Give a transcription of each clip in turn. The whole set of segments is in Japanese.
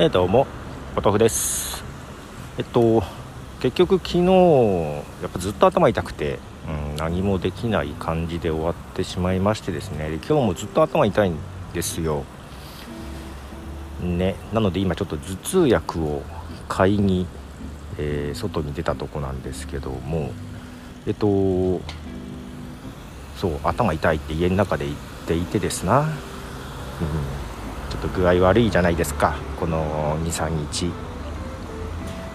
えー、どうもお豆腐です。えっと結局昨日やっぱずっと頭痛くて、うん、何もできない感じで終わってしまいましてですね。で今日もずっと頭痛いんですよ。ねなので今ちょっと頭痛薬を買いに、えー、外に出たとこなんですけどもえっとそう頭痛いって家の中で言っていてですな、うん、ょっと具合悪いじゃないですか。この23日。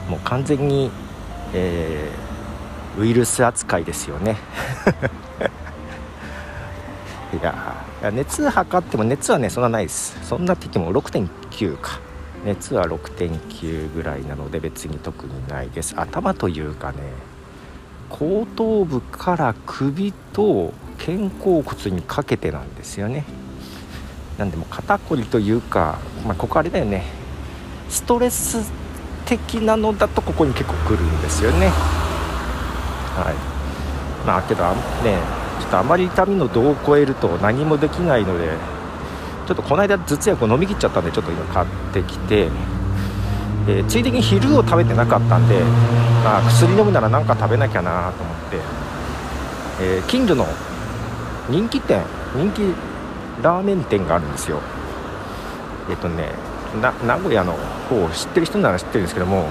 もう完全に、えー、ウイルス扱いですよね。いや熱測っても熱はねそんなないです。そんなって言っても6.9か。熱は6.9ぐらいなので別に特にないです。頭というかね後頭部から首と肩甲骨にかけてなんですよね。なんでも肩こりというか、まあ、ここあれだよね。ストレス的なのだとここに結構くるんですよね。はい。まあけどねちょっとあまり痛みの度を超えると何もできないのでちょっとこの間頭痛薬を飲み切っちゃったんでちょっと今買ってきて、えー、ついでに昼を食べてなかったんで、まあ、薬飲むなら何か食べなきゃなと思って、えー、近所の人気店人気ラーメン店があるんですよ。えっとね名古屋の方を知ってる人なら知ってるんですけども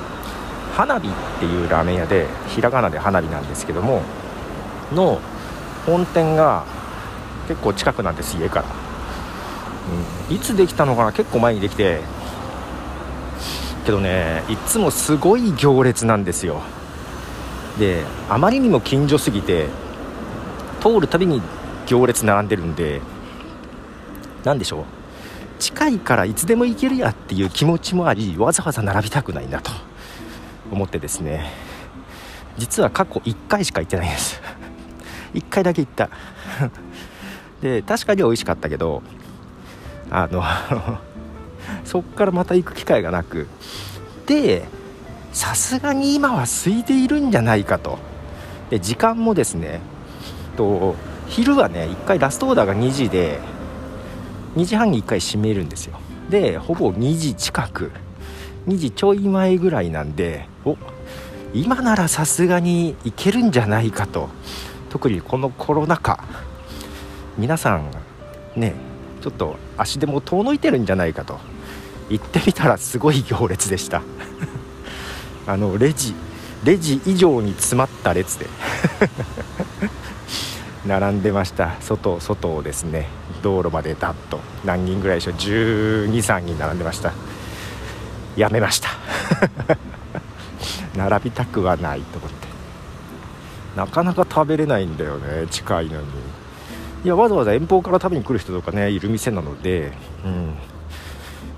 花火っていうラーメン屋でひらがなで花火なんですけどもの本店が結構近くなんです家から、うん、いつできたのかな結構前にできて。けどねいつもすごい行列なんですよ。であまりにも近所すぎて通るたびに行列並んでるんで何でしょう？近いからいつでも行けるやっていう気持ちもありわざわざ並びたくないなと思ってですね。実は過去1回しか行ってないんです。1回だけ行った。で確かに美味しかったけどあの そっからまた行く機会がなく。でさすがに今は空いているんじゃないかと。で時間もですねと昼はね1回ラストオーダーが2時で2時半に1回閉めるんですよ。でほぼ2時近く。2時ちょい前ぐらいなんでお今ならさすがに行けるんじゃないかと。特にこのコロナ禍。皆さんねちょっと足でも遠のいてるんじゃないかと。行ってみたらすごい行列でした。あのレジレジ以上に詰まった列で。並んでました。外外をですね道路までダッと何人ぐらいでしょう？123人並んでました。やめました。並びたくはないと思って。なかなか食べれないんだよね近いのに。いやわざわざ遠方から食べに来る人とかねいる店なのでうん。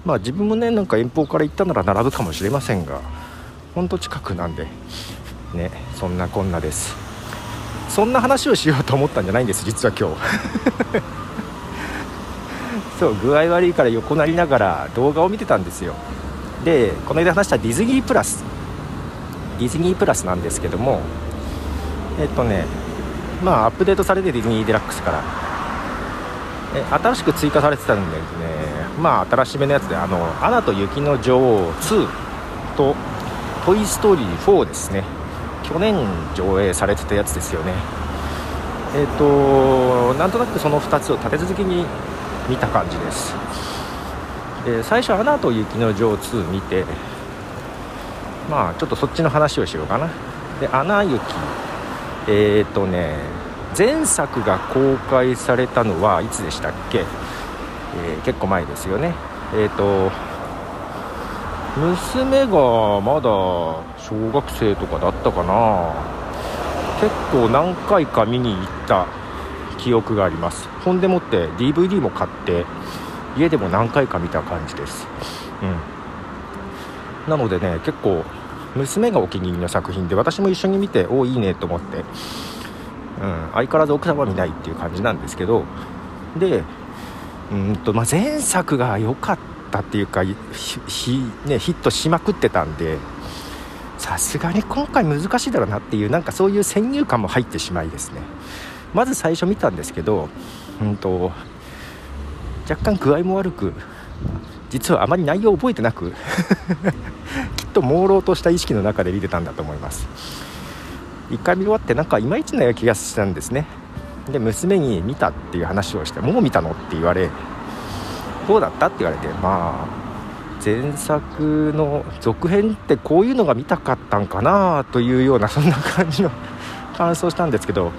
まあ自分もねなんか遠方から行ったなら並ぶかもしれませんがほんと近くなんでねそんなこんなです。そんな話をしようと思ったんじゃないんです実は今日。そう具合悪いから横なりながら動画を見てたんですよ。でこの間話したディズニープラス。ディズニープラスなんですけどもえっとねまあアップデートされてディズニーデラックスから。え新しく追加されてたんでね。まあ新しめのやつで「あのアナと雪の女王2」と「トイ・ストーリー4」ですね。去年上映されてたやつですよね。えっ、ー、となんとなくその2つを立て続けに見た感じです。で最初「アナと雪の女王2」見てまあちょっとそっちの話をしようかな。で「アナ雪」えっ、ー、とね前作が公開されたのはいつでしたっけ、えー、結構前ですよね。えっ、ー、と娘がまだ小学生とかだったかな。結構何回か見に行った記憶があります。ほんでもって DVD も買って家でも何回か見た感じです。うん。なのでね結構娘がお気に入りの作品で私も一緒に見ておおいいねと思って、うん、相変わらず奥様は見ないっていう感じなんですけどでうんと、まあ、前作が良かったっていうかひ、ね、ヒットしまくってたんでさすがに今回難しいだろうなっていうなんかそういう先入観も入ってしまいですね。まず最初見たんですけど、うんと、若干具合も悪く実はあまり内容を覚えてなく きっと朦朧とした意識の中で見てたんだと思います。1回見終わってなんかいまいちな気がしたんですね。で娘に見たっていう話をしてもう見たのって言われどうだったって言われてまあ前作の続編ってこういうのが見たかったんかなというようなそんな感じの 感想したんですけど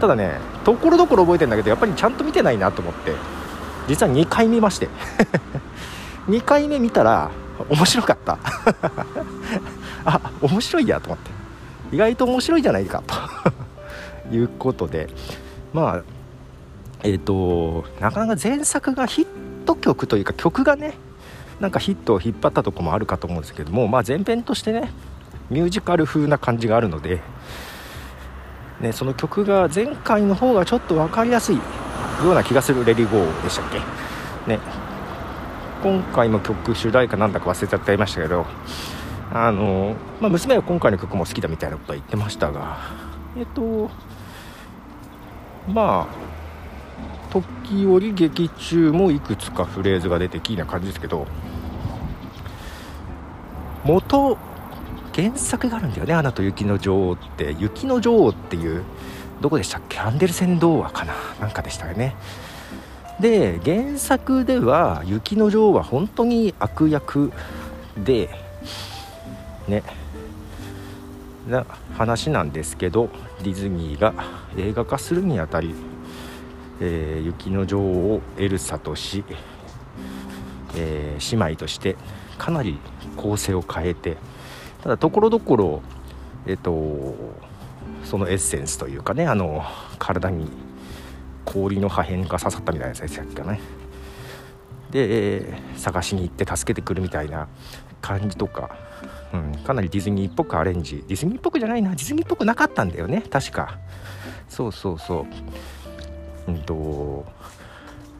ただねところどころ覚えてるんだけどやっぱりちゃんと見てないなと思って実は2回見まして。2回目見たら面白かった。あ面白いやと思って。意外と面白いじゃないかと。いうことで。まあえっ、ー、となかなか前作がヒット曲というか曲がねなんかヒットを引っ張ったとこもあるかと思うんですけども、まあ、前編としてねミュージカル風な感じがあるので、ね、その曲が前回の方がちょっと分かりやすいような気がする「レディゴー」でしたっけ、ね、今回の曲主題歌なんだか忘れちゃってましたけどあの、まあ、娘は今回の曲も好きだみたいなことは言ってましたがえっとまあ時折劇中もいくつかフレーズが出てきな感じですけど元原作があるんだよね「アナと雪の女王」って。雪の女王っていうどこでしたっけ？アンデルセン童話かな？なんかでしたよね。で原作では雪の女王は本当に悪役でね。な話なんですけどディズニーが映画化するにあたりえー、雪の女王をエルサとし、えー、姉妹としてかなり構成を変えてただところどころえっ、ー、とそのエッセンスというかねあの体に氷の破片が刺さったみたいなやつですかね。で、えー、探しに行って助けてくるみたいな感じとか、うん、かなりディズニーっぽくアレンジ。ディズニーっぽくじゃないな。ディズニーっぽくなかったんだよね。確か。そうそうそう。うんと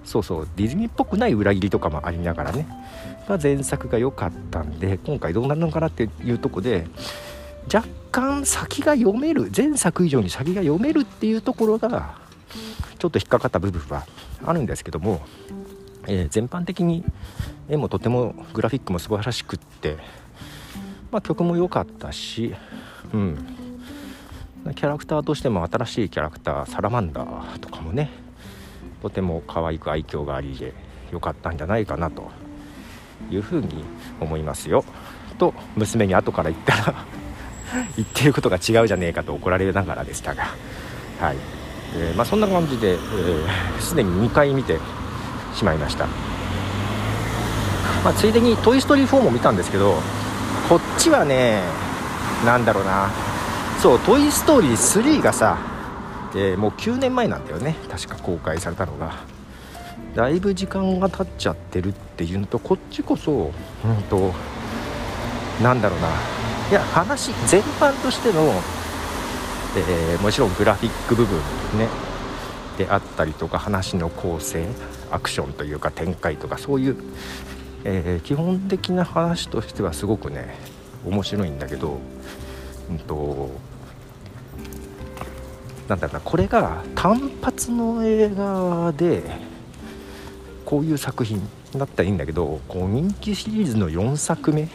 そうそうディズニーっぽくない裏切りとかもありながらね、まあ、前作が良かったんで今回どうなるのかなっていうとこで若干先が読める前作以上に先が読めるっていうところがちょっと引っかかった部分はあるんですけども、えー、全般的に絵もとてもグラフィックも素晴らしくって、まあ、曲も良かったし、うん、キャラクターとしても新しいキャラクターサラマンダーとかもねとても可愛く愛嬌がありで良かったんじゃないかなというふうに思いますよ。と娘に後から言ったら 言ってることが違うじゃねえかと怒られながらでしたが。はい、えー、まあ、そんな感じですで、に2回見てしまいました、まあ、ついでに「トイ・ストーリー4」も見たんですけどこっちはね何だろうな。そう「トイ・ストーリー3」がさ、えー、もう9年前なんだよね。確か公開されたのが。だいぶ時間が経っちゃってるっていうのとこっちこそうんとなんだろうな。いや話全般としての、えー、もちろんグラフィック部分ね。であったりとか話の構成アクションというか展開とかそういう、えー、基本的な話としてはすごくね面白いんだけど、うんとなんだろうなこれが単発の映画でこういう作品だったらいいんだけどこう人気シリーズの4作目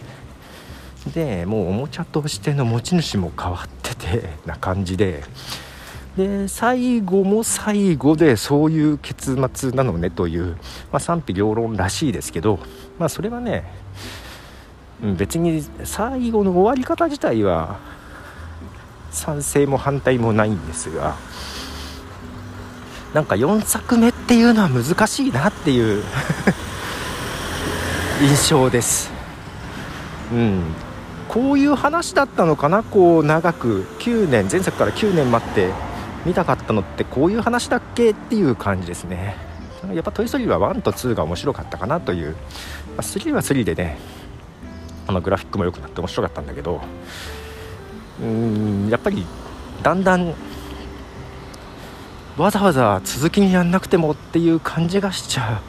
でもうおもちゃとしての持ち主も変わっててな感じでで最後も最後でそういう結末なのねという、まあ、賛否両論らしいですけど、まあ、それはね別に最後の終わり方自体は賛成も反対もないんですがなんか4作目っていうのは難しいなっていう 印象です。うん。こういう話だったのかな？こう長く9年前作から9年待って見たかったのってこういう話だっけっていう感じですね。やっぱ「トイ・ストーリー」は1と2が面白かったかなという、まあ、3は3でねあのグラフィックも良くなって面白かったんだけどうんやっぱりだんだんわざわざ続きにやんなくてもっていう感じがしちゃ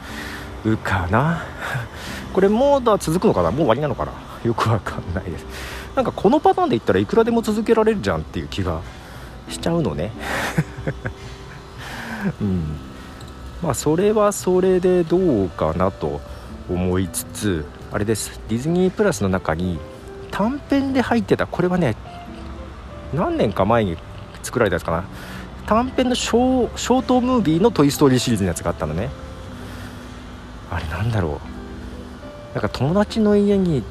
うかな。これもうだ続くのかなもう終わりなのかな。よくわかんないです。なんかこのパターンで言ったらいくらでも続けられるじゃんっていう気がしちゃうのね。うん。まあそれはそれでどうかなと思いつつあれです。ディズニープラスの中に短編で入ってた。これはね何年か前に作られたやつかな。短編のショーショートムービーの「トイ・ストーリー」シリーズのやつがあったのね。あれなんだろう。なんか友達の家に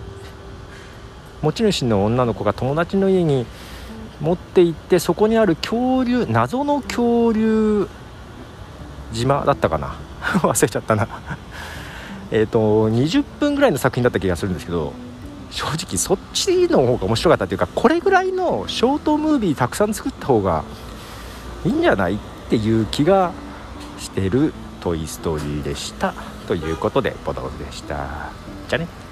持ち主の女の子が友達の家に持って行ってそこにある恐竜謎の恐竜島だったかな。忘れちゃったな。えっと20分ぐらいの作品だった気がするんですけど正直そっちの方が面白かったというかこれぐらいのショートムービーたくさん作った方がいいんじゃないっていう気がしてる「トイ・ストーリー」でした。ということでボトルでした。じゃあね。